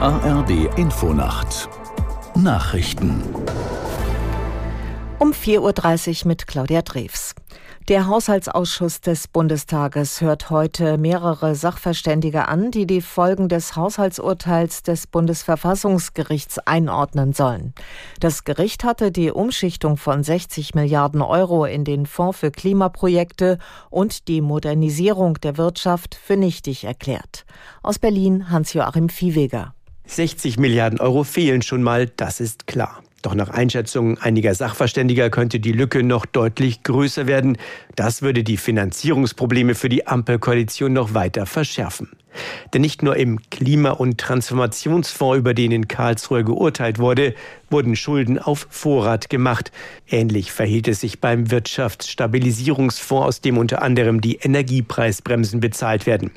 ARD Infonacht Nachrichten um 4.30 Uhr mit Claudia Drews. Der Haushaltsausschuss des Bundestages hört heute mehrere Sachverständige an, die die Folgen des Haushaltsurteils des Bundesverfassungsgerichts einordnen sollen. Das Gericht hatte die Umschichtung von 60 Milliarden Euro in den Fonds für Klimaprojekte und die Modernisierung der Wirtschaft für nichtig erklärt. Aus Berlin Hans-Joachim Viehweger. 60 Milliarden Euro fehlen schon mal, das ist klar. Doch nach Einschätzungen einiger Sachverständiger könnte die Lücke noch deutlich größer werden. Das würde die Finanzierungsprobleme für die Ampelkoalition noch weiter verschärfen. Denn nicht nur im Klima- und Transformationsfonds, über den in Karlsruhe geurteilt wurde, wurden Schulden auf Vorrat gemacht. Ähnlich verhielt es sich beim Wirtschaftsstabilisierungsfonds, aus dem unter anderem die Energiepreisbremsen bezahlt werden.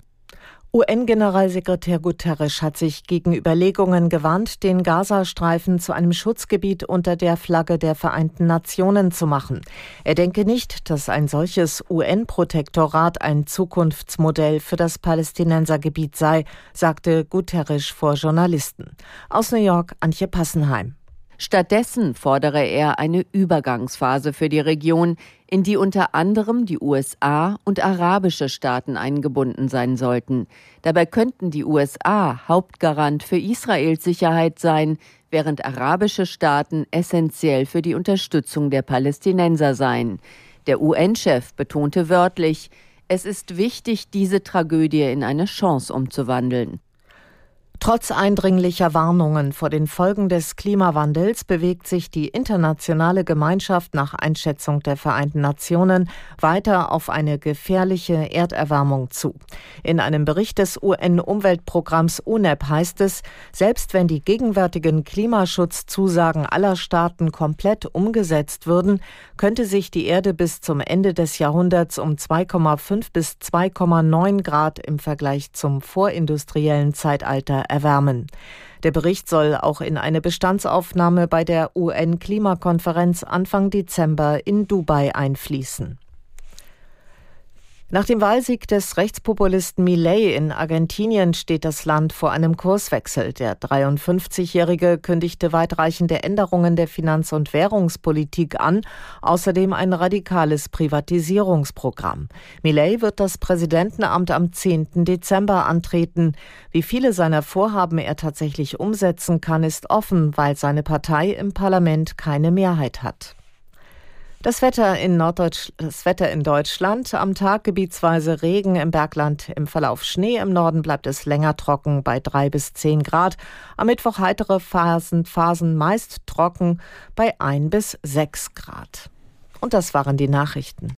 UN-Generalsekretär Guterres hat sich gegen Überlegungen gewarnt, den Gazastreifen zu einem Schutzgebiet unter der Flagge der Vereinten Nationen zu machen. Er denke nicht, dass ein solches UN-Protektorat ein Zukunftsmodell für das Palästinensergebiet sei, sagte Guterres vor Journalisten. Aus New York Antje Passenheim. Stattdessen fordere er eine Übergangsphase für die Region, in die unter anderem die USA und arabische Staaten eingebunden sein sollten. Dabei könnten die USA Hauptgarant für Israels Sicherheit sein, während arabische Staaten essentiell für die Unterstützung der Palästinenser seien. Der UN-Chef betonte wörtlich, es ist wichtig, diese Tragödie in eine Chance umzuwandeln. Trotz eindringlicher Warnungen vor den Folgen des Klimawandels bewegt sich die internationale Gemeinschaft nach Einschätzung der Vereinten Nationen weiter auf eine gefährliche Erderwärmung zu. In einem Bericht des UN-Umweltprogramms UNEP heißt es, selbst wenn die gegenwärtigen Klimaschutzzusagen aller Staaten komplett umgesetzt würden, könnte sich die Erde bis zum Ende des Jahrhunderts um 2,5 bis 2,9 Grad im Vergleich zum vorindustriellen Zeitalter erwärmen. Der Bericht soll auch in eine Bestandsaufnahme bei der UN-Klimakonferenz Anfang Dezember in Dubai einfließen. Nach dem Wahlsieg des Rechtspopulisten Milei in Argentinien steht das Land vor einem Kurswechsel. Der 53-Jährige kündigte weitreichende Änderungen der Finanz- und Währungspolitik an, außerdem ein radikales Privatisierungsprogramm. Milei wird das Präsidentenamt am 10. Dezember antreten. Wie viele seiner Vorhaben er tatsächlich umsetzen kann, ist offen, weil seine Partei im Parlament keine Mehrheit hat. Das Wetter in Norddeutsch, das Wetter in Deutschland. Am Tag gebietsweise Regen im Bergland, im Verlauf Schnee. Im Norden bleibt es länger trocken bei drei bis zehn Grad. Am Mittwoch heitere Phasen, Phasen meist trocken bei ein bis sechs Grad. Und das waren die Nachrichten.